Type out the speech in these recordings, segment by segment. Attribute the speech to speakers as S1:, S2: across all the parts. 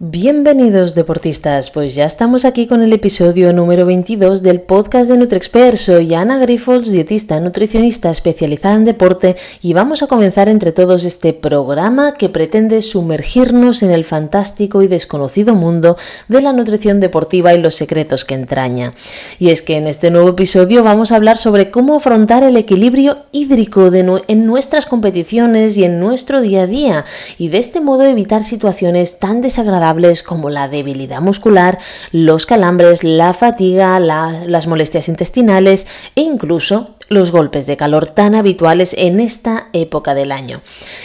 S1: Bienvenidos deportistas, pues ya estamos aquí con el episodio número 22 del podcast de NutriExpert. Soy Ana Grifols, dietista nutricionista especializada en deporte y vamos a comenzar entre todos este programa que pretende sumergirnos en el fantástico y desconocido mundo de la nutrición deportiva y los secretos que entraña. Y es que en este nuevo episodio vamos a hablar sobre cómo afrontar el equilibrio hídrico en nuestras competiciones y en nuestro día a día y de este modo evitar situaciones tan desagradables como la debilidad muscular, los calambres, la fatiga, las molestias intestinales e incluso los golpes de calor tan habituales en esta época del año.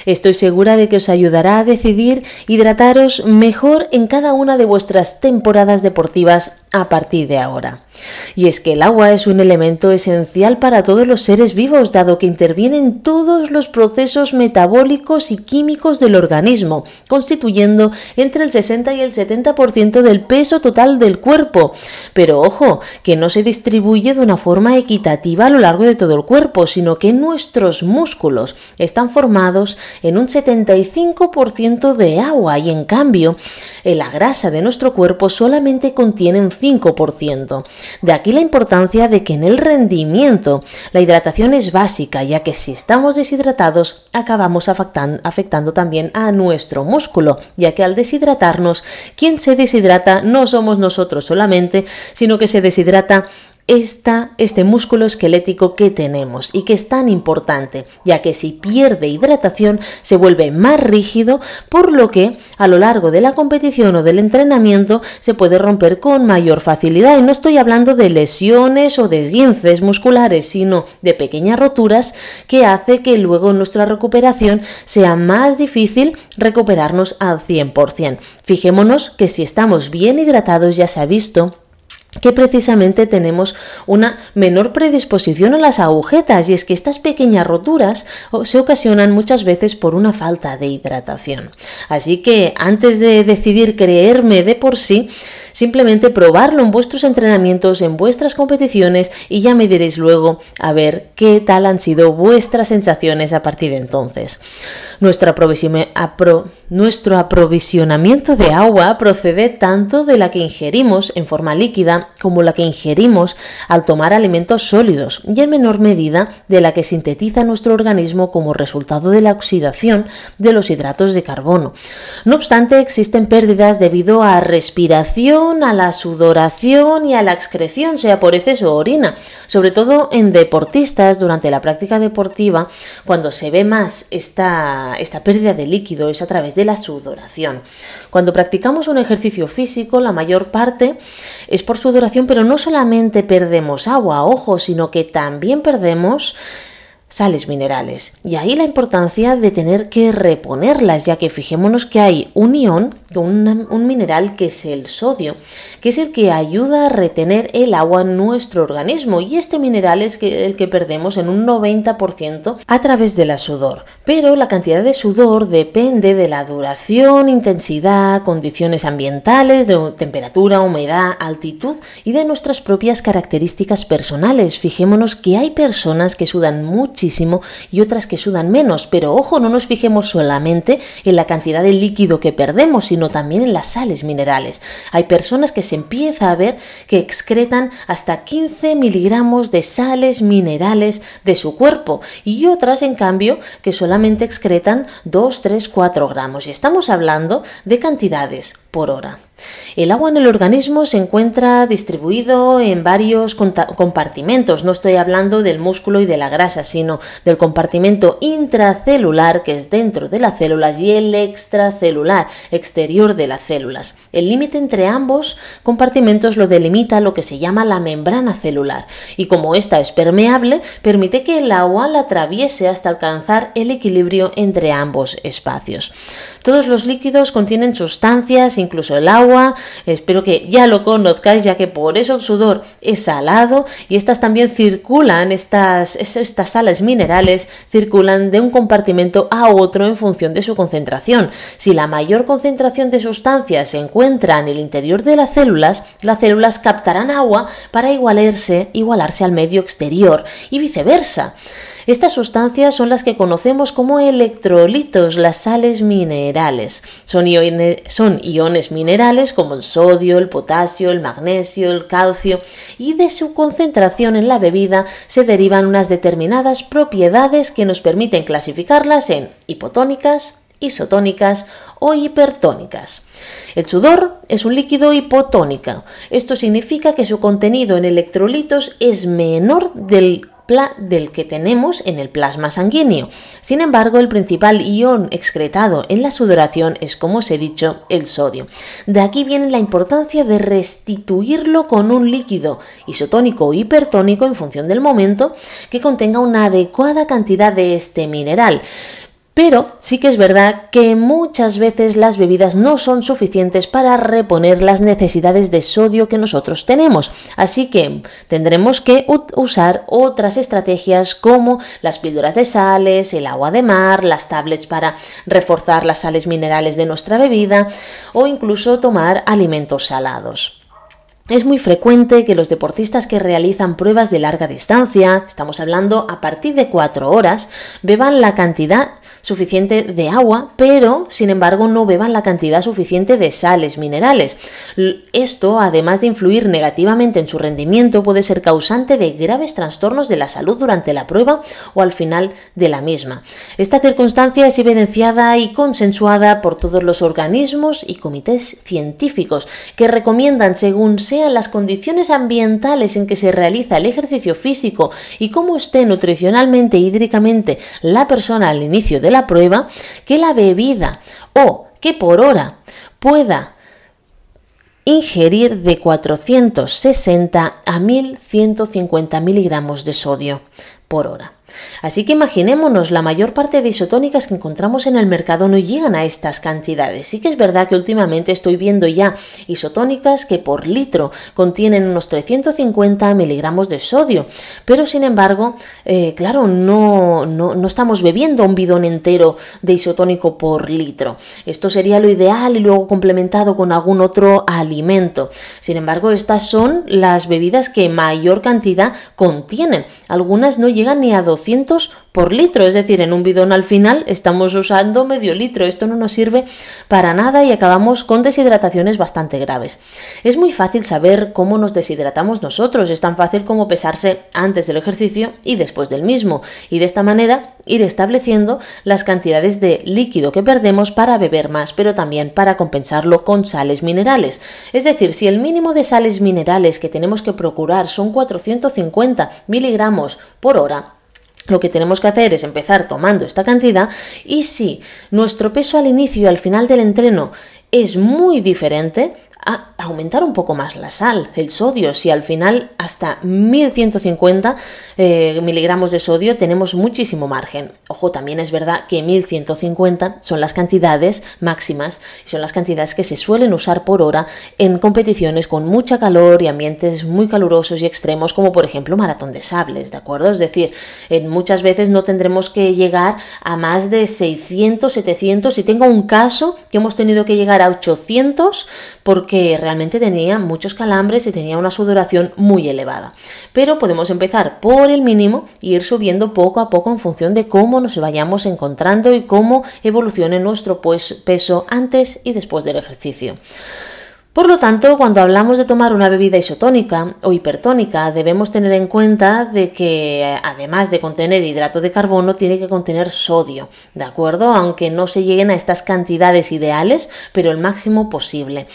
S1: Estoy segura de que os ayudará a decidir hidrataros mejor en cada una de vuestras temporadas deportivas a partir de ahora. Y es que el agua es un elemento esencial para todos los seres vivos, dado que interviene en todos los procesos metabólicos y químicos del organismo, constituyendo entre el 60 y el 70% del peso total del cuerpo. Pero ojo, que no se distribuye de una forma equitativa a lo largo de todo el cuerpo, sino que nuestros músculos están formados en un 75% de agua y en cambio la grasa de nuestro cuerpo solamente contiene un 5%. De aquí la importancia de que en el rendimiento la hidratación es básica, ya que si estamos deshidratados acabamos afectando, también a nuestro músculo, ya que al deshidratarnos, quien se deshidrata no somos nosotros solamente, sino que se deshidrata este músculo esquelético que tenemos y que es tan importante, ya que si pierde hidratación se vuelve más rígido, por lo que a lo largo de la competición o del entrenamiento se puede romper con mayor facilidad. Y no estoy hablando de lesiones o desguinces musculares, sino de pequeñas roturas que hace que luego nuestra recuperación sea más difícil recuperarnos al 100%. Fijémonos que si estamos bien hidratados ya se ha visto que precisamente tenemos una menor predisposición a las agujetas y es que estas pequeñas roturas se ocasionan muchas veces por una falta de hidratación. Así que antes de decidir creerme de por sí, Simplemente probarlo en vuestros entrenamientos, en vuestras competiciones y ya me diréis luego a ver qué tal han sido vuestras sensaciones a partir de entonces. Nuestro, aprovisionamiento de agua procede tanto de la que ingerimos en forma líquida como la que ingerimos al tomar alimentos sólidos y en menor medida de la que sintetiza nuestro organismo como resultado de la oxidación de los hidratos de carbono. No obstante, existen pérdidas debido a respiración a la sudoración y a la excreción, sea por exceso o orina, sobre todo en deportistas durante la práctica deportiva, cuando se ve más esta, esta pérdida de líquido es a través de la sudoración. Cuando practicamos un ejercicio físico, la mayor parte es por sudoración, pero no solamente perdemos agua, ojo, sino que también perdemos sales minerales. Y ahí la importancia de tener que reponerlas, ya que fijémonos que hay un ión, un, mineral que es el sodio, que es el que ayuda a retener el agua en nuestro organismo. Y este mineral es el que perdemos en un 90% a través del sudor. Pero la cantidad de sudor depende de la duración, intensidad, condiciones ambientales, de temperatura, humedad, altitud y de nuestras propias características personales. Fijémonos que hay personas que sudan mucho y otras que sudan menos. Pero ojo, no nos fijemos solamente en la cantidad de líquido que perdemos, sino también en las sales minerales. Hay personas que se empieza a ver que excretan hasta 15 miligramos de sales minerales de su cuerpo y otras, en cambio, que solamente excretan 2, 3, 4 gramos. Y estamos hablando de cantidades por hora. El agua en el organismo se encuentra distribuido en varios compartimentos. No estoy hablando del músculo y de la grasa, sino del compartimento intracelular que es dentro de las células y el extracelular, exterior de las células. El límite entre ambos compartimentos lo delimita lo que se llama la membrana celular y como esta es permeable, permite que el agua la atraviese hasta alcanzar el equilibrio entre ambos espacios. Todos los líquidos contienen sustancias, incluso el agua. Espero que ya lo conozcáis, ya que por eso el sudor es salado y estas también circulan, estas, estas sales minerales circulan de un compartimento a otro en función de su concentración. Si la mayor concentración de sustancias se encuentra en el interior de las células, las células captarán agua para igualarse, igualarse al medio exterior y viceversa. Estas sustancias son las que conocemos como electrolitos, las sales minerales. Son iones, minerales como el sodio, el potasio, el magnesio, el calcio y de su concentración en la bebida se derivan unas determinadas propiedades que nos permiten clasificarlas en hipotónicas, isotónicas o hipertónicas. El sudor es un líquido hipotónico. Esto significa que su contenido en electrolitos es menor del del que tenemos en el plasma sanguíneo. Sin embargo, el principal ion excretado en la sudoración es, como os he dicho, el sodio. De aquí viene la importancia de restituirlo con un líquido isotónico o hipertónico en función del momento que contenga una adecuada cantidad de este mineral. Pero sí que es verdad que muchas veces las bebidas no son suficientes para reponer las necesidades de sodio que nosotros tenemos. Así que tendremos que usar otras estrategias como las píldoras de sales, el agua de mar, las tablets para reforzar las sales minerales de nuestra bebida o incluso tomar alimentos salados. Es muy frecuente que los deportistas que realizan pruebas de larga distancia, estamos hablando a partir de 4 horas, beban la cantidad suficiente de agua, pero sin embargo no beban la cantidad suficiente de sales minerales. Esto, además de influir negativamente en su rendimiento, puede ser causante de graves trastornos de la salud durante la prueba o al final de la misma. Esta circunstancia es evidenciada y consensuada por todos los organismos y comités científicos que recomiendan según sean las condiciones ambientales en que se realiza el ejercicio físico y cómo esté nutricionalmente e hídricamente la persona al inicio de la prueba, que la bebida o que por hora pueda ingerir de 460 a 1150 miligramos de sodio hora. Así que imaginémonos, la mayor parte de isotónicas que encontramos en el mercado no llegan a estas cantidades. Sí que es verdad que últimamente estoy viendo ya isotónicas que por litro contienen unos 350 miligramos de sodio, pero sin embargo, eh, claro, no, no, no estamos bebiendo un bidón entero de isotónico por litro. Esto sería lo ideal y luego complementado con algún otro alimento. Sin embargo, estas son las bebidas que mayor cantidad contienen. Algunas no llegan ni a 200 por litro, es decir, en un bidón al final estamos usando medio litro. Esto no nos sirve para nada y acabamos con deshidrataciones bastante graves. Es muy fácil saber cómo nos deshidratamos nosotros, es tan fácil como pesarse antes del ejercicio y después del mismo, y de esta manera ir estableciendo las cantidades de líquido que perdemos para beber más, pero también para compensarlo con sales minerales. Es decir, si el mínimo de sales minerales que tenemos que procurar son 450 miligramos por hora, lo que tenemos que hacer es empezar tomando esta cantidad y si nuestro peso al inicio y al final del entreno es muy diferente, a aumentar un poco más la sal, el sodio. Si al final hasta 1150 eh, miligramos de sodio tenemos muchísimo margen. Ojo, también es verdad que 1150 son las cantidades máximas y son las cantidades que se suelen usar por hora en competiciones con mucha calor y ambientes muy calurosos y extremos como por ejemplo maratón de sables, ¿de acuerdo? Es decir, en muchas veces no tendremos que llegar a más de 600, 700 y tengo un caso que hemos tenido que llegar a 800 porque que realmente tenía muchos calambres y tenía una sudoración muy elevada. Pero podemos empezar por el mínimo e ir subiendo poco a poco en función de cómo nos vayamos encontrando y cómo evolucione nuestro pues, peso antes y después del ejercicio. Por lo tanto, cuando hablamos de tomar una bebida isotónica o hipertónica, debemos tener en cuenta de que además de contener hidrato de carbono, tiene que contener sodio, ¿de acuerdo? Aunque no se lleguen a estas cantidades ideales, pero el máximo posible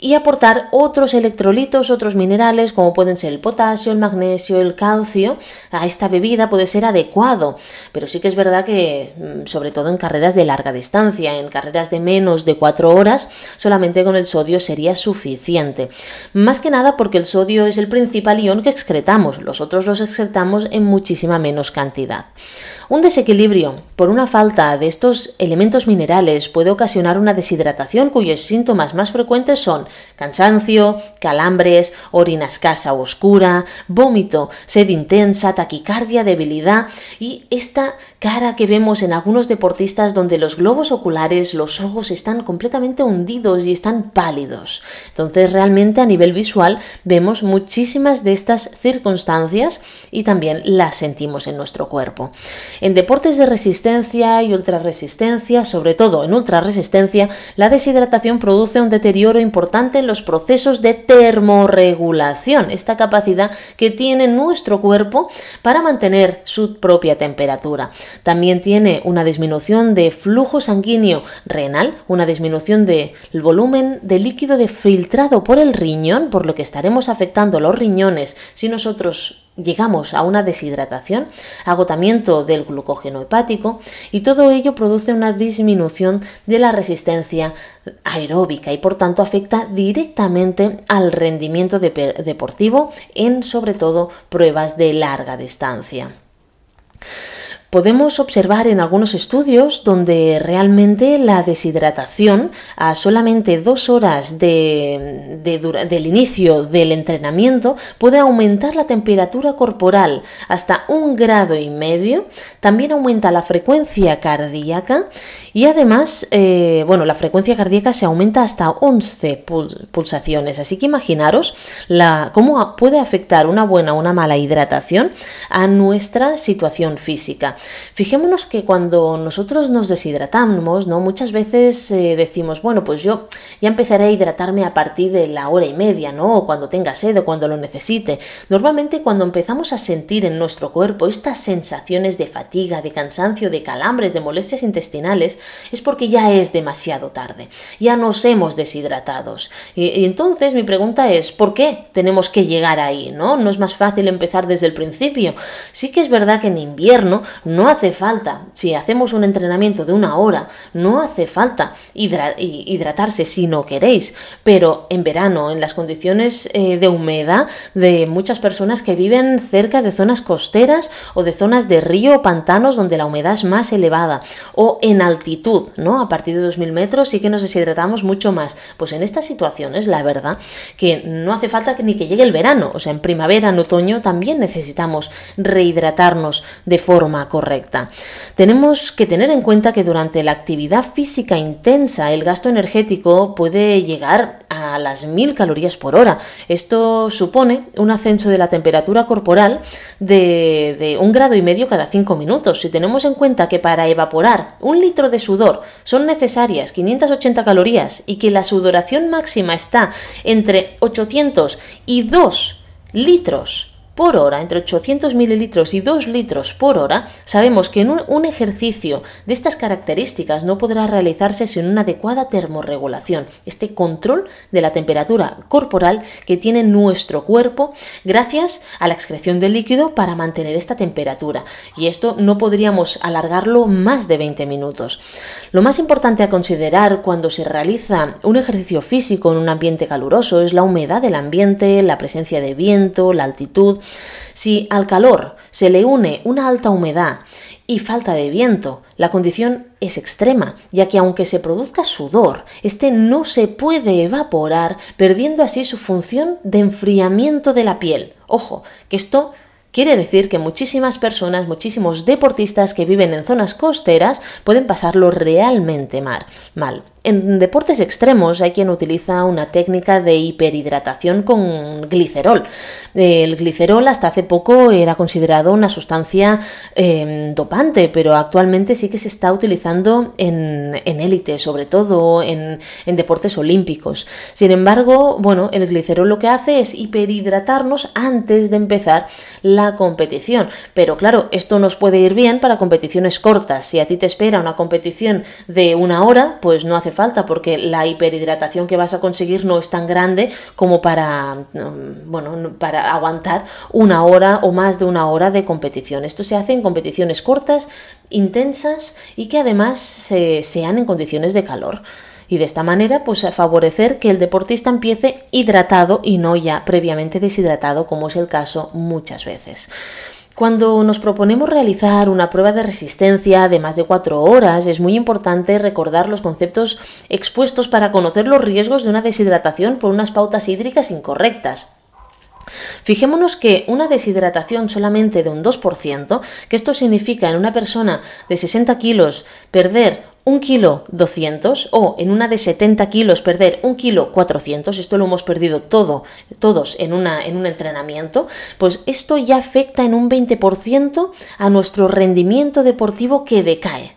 S1: y aportar otros electrolitos, otros minerales como pueden ser el potasio, el magnesio, el calcio. A esta bebida puede ser adecuado, pero sí que es verdad que mm, sobre todo en carreras de larga distancia, en carreras de menos de 4 horas, solamente con el sodio sería suficiente. Más que nada porque el sodio es el principal ion que excretamos, los otros los excretamos en muchísima menos cantidad. Un desequilibrio por una falta de estos elementos minerales puede ocasionar una deshidratación cuyos síntomas más frecuentes son cansancio, calambres, orina escasa o oscura, vómito, sed intensa, taquicardia, debilidad y esta cara que vemos en algunos deportistas donde los globos oculares, los ojos están completamente hundidos y están pálidos. Entonces realmente a nivel visual vemos muchísimas de estas circunstancias y también las sentimos en nuestro cuerpo. En deportes de resistencia y ultrarresistencia, sobre todo en ultrarresistencia, la deshidratación produce un deterioro importante en los procesos de termorregulación, esta capacidad que tiene nuestro cuerpo para mantener su propia temperatura. También tiene una disminución de flujo sanguíneo renal, una disminución del volumen de líquido de filtrado por el riñón, por lo que estaremos afectando los riñones si nosotros llegamos a una deshidratación, agotamiento del glucógeno hepático y todo ello produce una disminución de la resistencia aeróbica y por tanto afecta directamente al rendimiento deportivo en sobre todo pruebas de larga distancia. Podemos observar en algunos estudios donde realmente la deshidratación a solamente dos horas del inicio del entrenamiento puede aumentar la temperatura corporal hasta un grado y medio, también aumenta la frecuencia cardíaca y además, eh, bueno, la frecuencia cardíaca se aumenta hasta 11 pulsaciones, así que imaginaros cómo puede afectar una buena o una mala hidratación a nuestra situación física. Fijémonos que cuando nosotros nos deshidratamos, ¿no? Muchas veces eh, decimos, bueno, pues yo ya empezaré a hidratarme a partir de la hora y media, ¿no? O cuando tenga sed o cuando lo necesite. Normalmente cuando empezamos a sentir en nuestro cuerpo estas sensaciones de fatiga, de cansancio, de calambres, de molestias intestinales, es porque ya es demasiado tarde. Ya nos hemos deshidratados. Y, y entonces mi pregunta es, ¿por qué tenemos que llegar ahí, ¿no? No es más fácil empezar desde el principio. Sí que es verdad que en invierno no hace falta, si hacemos un entrenamiento de una hora, no hace falta hidratarse si no queréis, pero en verano, en las condiciones eh, de humedad de muchas personas que viven cerca de zonas costeras o de zonas de río o pantanos donde la humedad es más elevada, o en altitud, ¿no? A partir de 2000 metros sí que nos deshidratamos mucho más. Pues en estas situaciones, la verdad, que no hace falta ni que llegue el verano, o sea, en primavera, en otoño también necesitamos rehidratarnos de forma correcta. Tenemos que tener en cuenta que durante la actividad física intensa el gasto energético puede llegar a las 1000 calorías por hora. Esto supone un ascenso de la temperatura corporal de, de un grado y medio cada 5 minutos. Si tenemos en cuenta que para evaporar un litro de sudor son necesarias 580 calorías y que la sudoración máxima está entre 800 y 2 litros por hora, entre 800 mililitros y 2 litros por hora, sabemos que en un, ejercicio de estas características no podrá realizarse sin una adecuada termorregulación, este control de la temperatura corporal que tiene nuestro cuerpo gracias a la excreción del líquido para mantener esta temperatura. Y esto no podríamos alargarlo más de 20 minutos. Lo más importante a considerar cuando se realiza un ejercicio físico en un ambiente caluroso es la humedad del ambiente, la presencia de viento, la altitud, si al calor se le une una alta humedad y falta de viento, la condición es extrema, ya que aunque se produzca sudor, este no se puede evaporar, perdiendo así su función de enfriamiento de la piel. Ojo, que esto Quiere decir que muchísimas personas, muchísimos deportistas que viven en zonas costeras pueden pasarlo realmente mal. mal. En deportes extremos hay quien utiliza una técnica de hiperhidratación con glicerol. El glicerol hasta hace poco era considerado una sustancia em, dopante, pero actualmente sí que se está utilizando en, élite, sobre todo en, en, deportes olímpicos. Sin embargo, bueno, el glicerol lo que hace es hiperhidratarnos antes de empezar la competición. Pero claro, esto nos puede ir bien para competiciones cortas. Si a ti te espera una competición de una hora, pues no falta porque la hiperhidratación que vas a conseguir no es tan grande como para, mm, bueno, para aguantar una hora o más de una hora de competición. Esto se hace en competiciones cortas, intensas y que además se, sean en condiciones de calor y de esta manera pues favorecer que el deportista empiece hidratado y no ya previamente deshidratado como es el caso muchas veces. Cuando nos proponemos realizar una prueba de resistencia de más de cuatro horas, es muy importante recordar los conceptos expuestos para conocer los riesgos de una deshidratación por unas pautas hídricas incorrectas. Fijémonos que una deshidratación solamente de un 2%, que esto significa en una persona de 60 kilos perder un kilo 200 o en una de 70 kilos perder un kilo 400, esto lo hemos perdido todo, todos en, una, en un entrenamiento, pues esto ya afecta en un 20% a nuestro rendimiento deportivo que decae.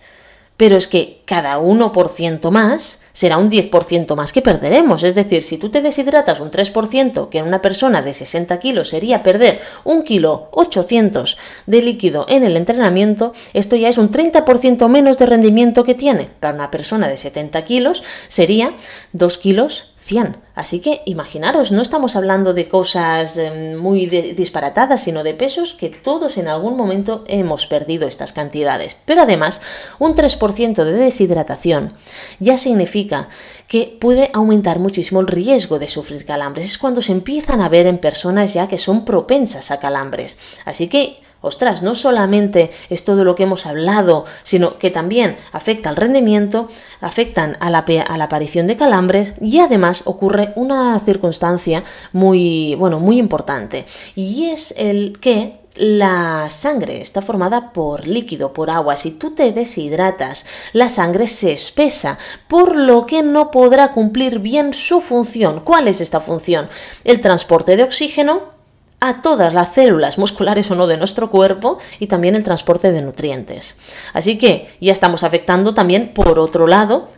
S1: Pero es que cada 1% más será un 10% más que perderemos. Es decir, si tú te deshidratas un 3%, que en una persona de 60 kilos sería perder un kilo 800 de líquido en el entrenamiento, esto ya es un 30% menos de rendimiento que tiene. Para una persona de 70 kilos sería 2 kilos 100. Así que imaginaros, no estamos hablando de cosas em, muy disparatadas, sino de pesos que todos en algún momento hemos perdido estas cantidades. Pero además, un 3% de deshidratación ya significa que puede aumentar muchísimo el riesgo de sufrir calambres. Es cuando se empiezan a ver en personas ya que son propensas a calambres. Así que ostras, no solamente es todo lo que hemos hablado, sino que también afecta al rendimiento, afectan a la, aparición de calambres y además ocurre una circunstancia muy, bueno, muy importante y es el que la sangre está formada por líquido, por agua. Si tú te deshidratas, la sangre se espesa, por lo que no podrá cumplir bien su función. ¿Cuál es esta función? El transporte de oxígeno a todas las células musculares o no de nuestro cuerpo y también el transporte de nutrientes. Así que ya estamos afectando también, por otro lado,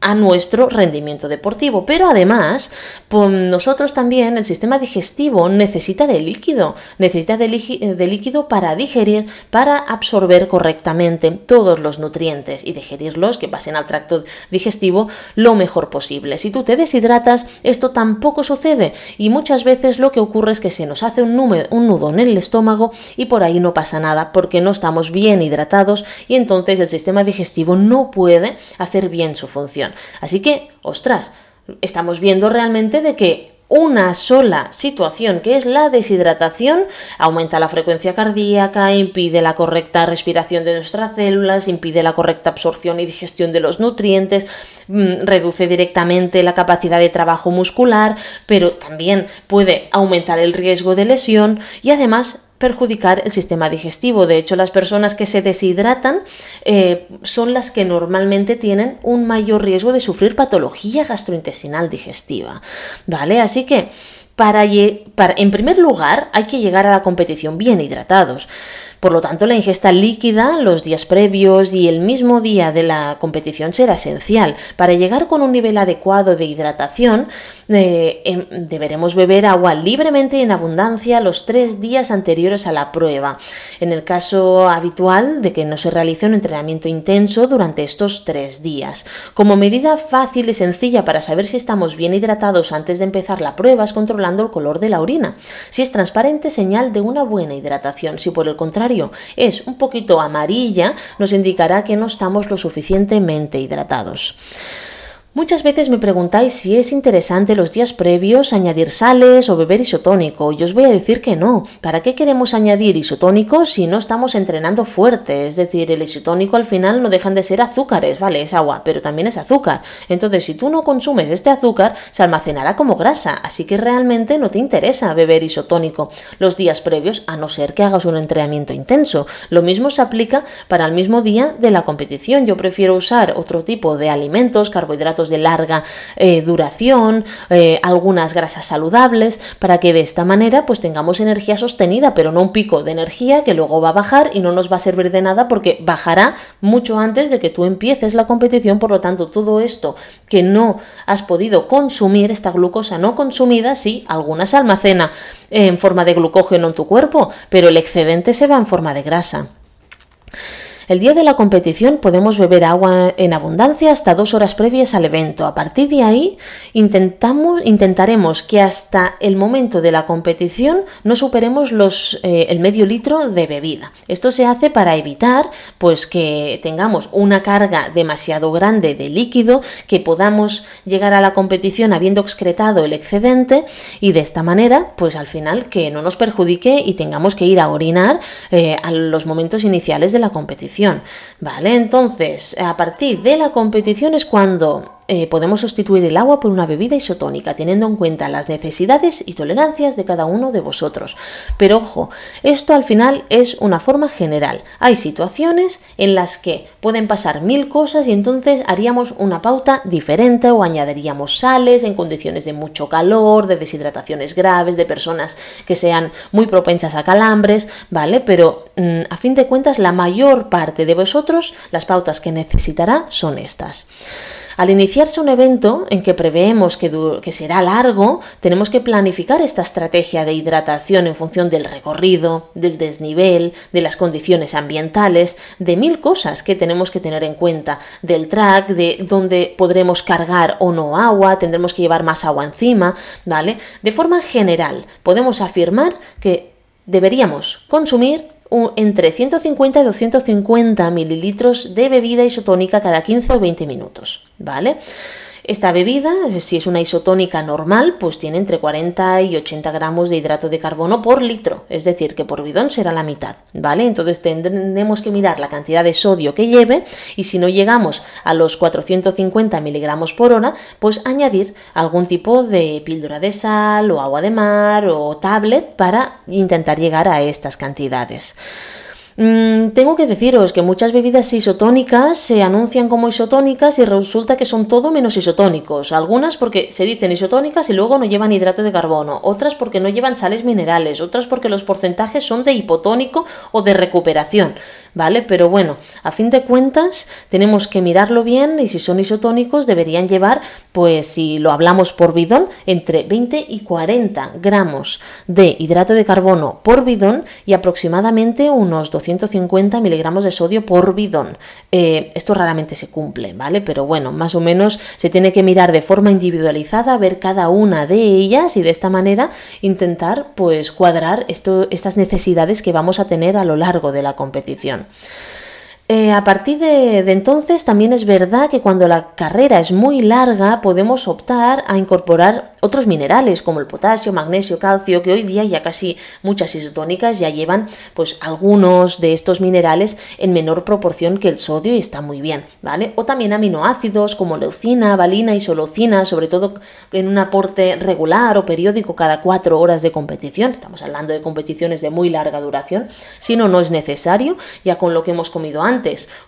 S1: a nuestro rendimiento deportivo. Pero además, nosotros también, el sistema digestivo necesita de líquido, necesita de, líquido para digerir, para absorber correctamente todos los nutrientes y digerirlos, que pasen al tracto digestivo lo mejor posible. Si tú te deshidratas, esto tampoco sucede y muchas veces lo que ocurre es que se nos hace un, un nudo en el estómago y por ahí no pasa nada porque no estamos bien hidratados y entonces el sistema digestivo no puede hacer bien su función. Así que, ostras, estamos viendo realmente de que una sola situación, que es la deshidratación, aumenta la frecuencia cardíaca, impide la correcta respiración de nuestras células, impide la correcta absorción y digestión de los nutrientes, mm, reduce directamente la capacidad de trabajo muscular, pero también puede aumentar el riesgo de lesión y además perjudicar el sistema digestivo. De hecho, las personas que se deshidratan eh, son las que normalmente tienen un mayor riesgo de sufrir patología gastrointestinal digestiva. ¿Vale? Así que, para, para, en primer lugar, hay que llegar a la competición bien hidratados. Por lo tanto, la ingesta líquida los días previos y el mismo día de la competición será esencial. Para llegar con un nivel adecuado de hidratación, eh, em, deberemos beber agua libremente y en abundancia los tres días anteriores a la prueba. En el caso habitual de que no se realice un entrenamiento intenso durante estos tres días. Como medida fácil y sencilla para saber si estamos bien hidratados antes de empezar la prueba es controlando el color de la orina. Si es transparente, señal de una buena hidratación. Si por el contrario es un poquito amarilla, nos indicará que no estamos lo suficientemente hidratados. Muchas veces me preguntáis si es interesante los días previos añadir sales o beber isotónico. Y os voy a decir que no. ¿Para qué queremos añadir isotónico si no estamos entrenando fuerte? Es decir, el isotónico al final no dejan de ser azúcares, ¿vale? Es agua, pero también es azúcar. Entonces, si tú no consumes este azúcar, se almacenará como grasa. Así que realmente no te interesa beber isotónico los días previos, a no ser que hagas un entrenamiento intenso. Lo mismo se aplica para el mismo día de la competición. Yo prefiero usar otro tipo de alimentos, carbohidratos de larga eh, duración, eh, algunas grasas saludables, para que de esta manera pues tengamos energía sostenida, pero no un pico de energía que luego va a bajar y no nos va a servir de nada porque bajará mucho antes de que tú empieces la competición, por lo tanto todo esto que no has podido consumir, esta glucosa no consumida, sí, alguna se almacena en forma de glucógeno en tu cuerpo, pero el excedente se va en forma de grasa. El día de la competición podemos beber agua en abundancia hasta dos horas previas al evento. A partir de ahí intentamos, intentaremos que hasta el momento de la competición no superemos los, eh, el medio litro de bebida. Esto se hace para evitar pues, que tengamos una carga demasiado grande de líquido, que podamos llegar a la competición habiendo excretado el excedente y de esta manera pues al final que no nos perjudique y tengamos que ir a orinar eh, a los momentos iniciales de la competición. ¿Vale? Entonces, a partir de la competición es cuando eh, podemos sustituir el agua por una bebida isotónica, teniendo en cuenta las necesidades y tolerancias de cada uno de vosotros. Pero ojo, esto al final es una forma general. Hay situaciones en las que pueden pasar mil cosas y entonces haríamos una pauta diferente o añadiríamos sales en condiciones de mucho calor, de deshidrataciones graves, de personas que sean muy propensas a calambres, ¿vale? Pero mm, a fin de cuentas la mayor parte de vosotros las pautas que necesitará son estas. Al iniciarse un evento en que preveemos que, será largo, tenemos que planificar esta estrategia de hidratación en función del recorrido, del desnivel, de las condiciones ambientales, de mil cosas que tenemos que tener en cuenta, del track, de dónde podremos cargar o no agua, tendremos que llevar más agua encima, ¿vale? De forma general, podemos afirmar que deberíamos consumir entre 150 y 250 mililitros de bebida isotónica cada 15 o 20 minutos, ¿vale? Esta bebida, si es una isotónica normal, pues tiene entre 40 y 80 gramos de hidrato de carbono por litro, es decir, que por bidón será la mitad, ¿vale? Entonces tendremos que mirar la cantidad de sodio que lleve y si no llegamos a los 450 miligramos por hora, pues añadir algún tipo de píldora de sal o agua de mar o tablet para intentar llegar a estas cantidades. Mm, tengo que deciros que muchas bebidas isotónicas se anuncian como isotónicas y resulta que son todo menos isotónicos. Algunas porque se dicen isotónicas y luego no llevan hidrato de carbono, otras porque no llevan sales minerales, otras porque los porcentajes son de hipotónico o de recuperación. ¿vale? Pero bueno, a fin de cuentas tenemos que mirarlo bien y si son isotónicos deberían llevar, pues si lo hablamos por bidón, entre 20 y 40 gramos de hidrato de carbono por bidón y aproximadamente unos 250 miligramos de sodio por bidón. Eh, esto raramente se cumple, ¿vale? Pero bueno, más o menos se tiene que mirar de forma individualizada, ver cada una de ellas y de esta manera intentar pues cuadrar esto, estas necesidades que vamos a tener a lo largo de la competición. Eh, a partir de, entonces también es verdad que cuando la carrera es muy larga podemos optar a incorporar otros minerales como el potasio, magnesio, calcio, que hoy día ya casi muchas isotónicas ya llevan pues algunos de estos minerales en menor proporción que el sodio y está muy bien, ¿vale? O también aminoácidos como leucina, valina y solocina, sobre todo en un aporte regular o periódico cada cuatro horas de competición, estamos hablando de competiciones de muy larga duración, si no, no es necesario, ya con lo que hemos comido antes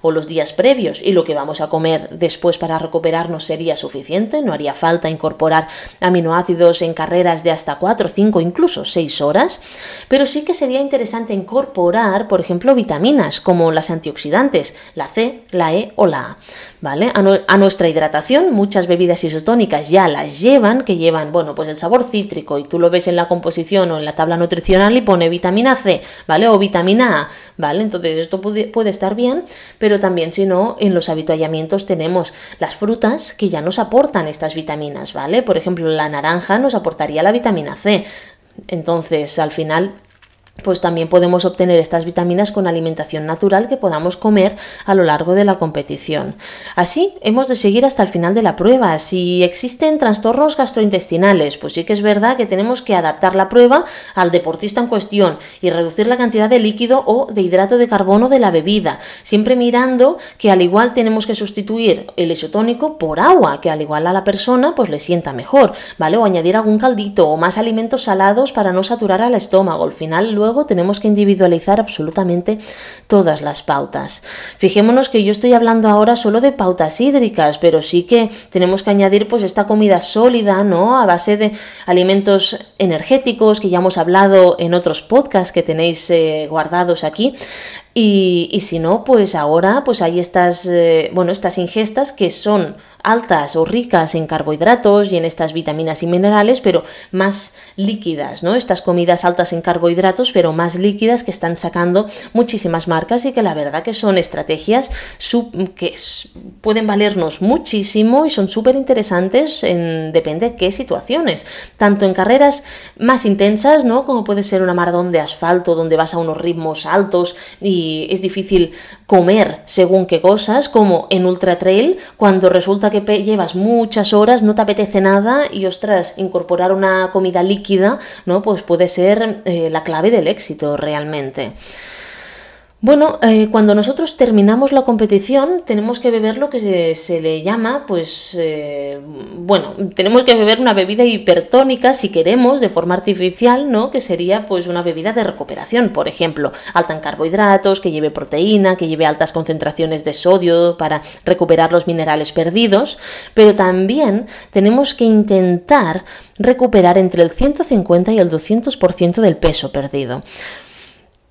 S1: o los días previos y lo que vamos a comer después para recuperarnos sería suficiente, no haría falta incorporar aminoácidos en carreras de hasta 4, 5, incluso 6 horas, pero sí que sería interesante incorporar, por ejemplo, vitaminas como las antioxidantes, la C, la E o la A. ¿Vale? A, nuestra hidratación, muchas bebidas isotónicas ya las llevan, que llevan, bueno, pues el sabor cítrico, y tú lo ves en la composición o en la tabla nutricional y pone vitamina C, ¿vale? O vitamina A, ¿vale? Entonces esto puede, puede estar bien, pero también si no, en los habituallamientos tenemos las frutas que ya nos aportan estas vitaminas, ¿vale? Por ejemplo, la naranja nos aportaría la vitamina C. Entonces, al final pues también podemos obtener estas vitaminas con alimentación natural que podamos comer a lo largo de la competición. Así, hemos de seguir hasta el final de la prueba. Si existen trastornos gastrointestinales, pues sí que es verdad que tenemos que adaptar la prueba al deportista en cuestión y reducir la cantidad de líquido o de hidrato de carbono de la bebida, siempre mirando que al igual tenemos que sustituir el isotónico por agua, que al igual a la persona pues le sienta mejor, ¿vale? O añadir algún caldito o más alimentos salados para no saturar al estómago. Al final luego tenemos que individualizar absolutamente todas las pautas. Fijémonos que yo estoy hablando ahora solo de pautas hídricas, pero sí que tenemos que añadir pues esta comida sólida, ¿no? A base de alimentos energéticos que ya hemos hablado en otros podcasts que tenéis eh, guardados aquí. Y, si no, pues ahora pues hay estas, eh, bueno, estas ingestas que son altas o ricas en carbohidratos y en estas vitaminas y minerales, pero más líquidas, ¿no? Estas comidas altas en carbohidratos, pero más líquidas que están sacando muchísimas marcas y que la verdad que son estrategias que pueden valernos muchísimo y son súper interesantes en depende de qué situaciones, tanto en carreras más intensas, ¿no? Como puede ser una maratón de asfalto donde vas a unos ritmos altos y es difícil comer según qué cosas, como en ultra trail cuando resulta que llevas muchas horas, no te apetece nada y ostras, incorporar una comida líquida, ¿no? Pues puede ser eh, la clave del éxito realmente. Bueno, eh, cuando nosotros terminamos la competición tenemos que beber lo que se, le llama, pues, eh, bueno, tenemos que beber una bebida hipertónica si queremos, de forma artificial, ¿no? Que sería pues una bebida de recuperación, por ejemplo, alta en carbohidratos, que lleve proteína, que lleve altas concentraciones de sodio para recuperar los minerales perdidos, pero también tenemos que intentar recuperar entre el 150 y el 200% del peso perdido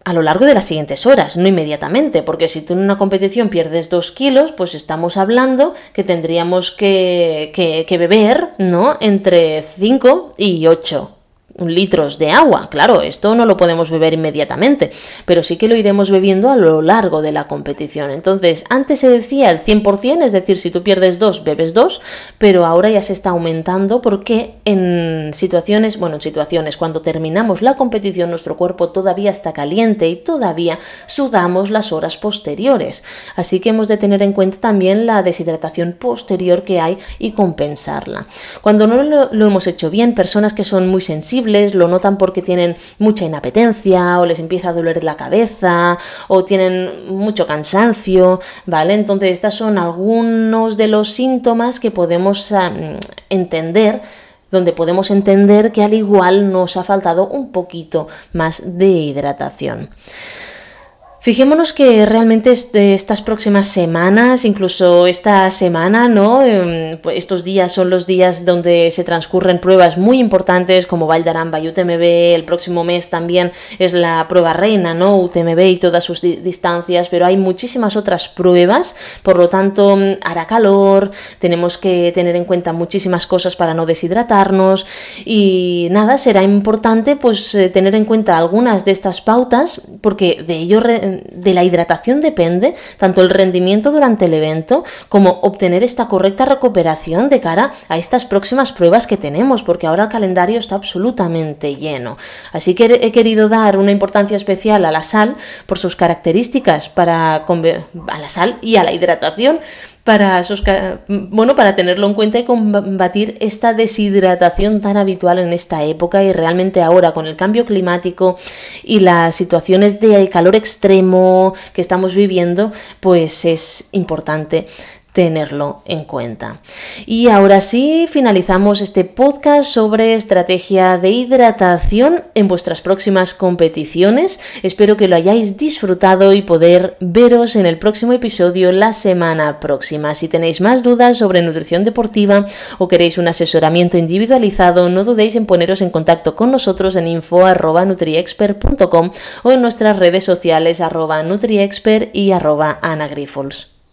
S1: a lo largo de las siguientes horas, no inmediatamente, porque si tú en una competición pierdes 2 kilos, pues estamos hablando que tendríamos que, que, que beber, ¿no? Entre 5 y 8 litros de agua. Claro, esto no lo podemos beber inmediatamente, pero sí que lo iremos bebiendo a lo largo de la competición. Entonces, antes se decía el 100%, es decir, si tú pierdes dos, bebes dos, pero ahora ya se está aumentando porque en situaciones, bueno, en situaciones, cuando terminamos la competición, nuestro cuerpo todavía está caliente y todavía sudamos las horas posteriores. Así que hemos de tener en cuenta también la deshidratación posterior que hay y compensarla. Cuando no lo, lo hemos hecho bien, personas que son muy sensibles, lo notan porque tienen mucha inapetencia o les empieza a doler la cabeza o tienen mucho cansancio, ¿vale? Entonces, estos son algunos de los síntomas que podemos entender donde podemos entender que al igual nos ha faltado un poquito más de hidratación. Fijémonos que realmente estas próximas semanas, incluso esta semana, ¿no? Em, pues estos días son los días donde se transcurren pruebas muy importantes como Valdaramba y UTMB. El próximo mes también es la prueba reina, ¿no? UTMB y todas sus distancias, pero hay muchísimas otras pruebas. Por lo tanto, hará calor, tenemos que tener en cuenta muchísimas cosas para no deshidratarnos y nada, será importante pues eh, tener en cuenta algunas de estas pautas porque de ello de la hidratación depende tanto el rendimiento durante el evento como obtener esta correcta recuperación de cara a estas próximas pruebas que tenemos, porque ahora el calendario está absolutamente lleno. Así que he querido dar una importancia especial a la sal por sus características para a la sal y a la hidratación para, bueno, para tenerlo en cuenta y combatir esta deshidratación tan habitual en esta época y realmente ahora con el cambio climático y las situaciones de calor extremo que estamos viviendo, pues es importante tenerlo en cuenta. Y ahora sí, finalizamos este podcast sobre estrategia de hidratación en vuestras próximas competiciones. Espero que lo hayáis disfrutado y poder veros en el próximo episodio la semana próxima. Si tenéis más dudas sobre nutrición deportiva o queréis un asesoramiento individualizado, no dudéis en poneros en contacto con nosotros en info.nutriexpert.com o en nuestras redes sociales arroba nutriexpert y arroba anagrifols.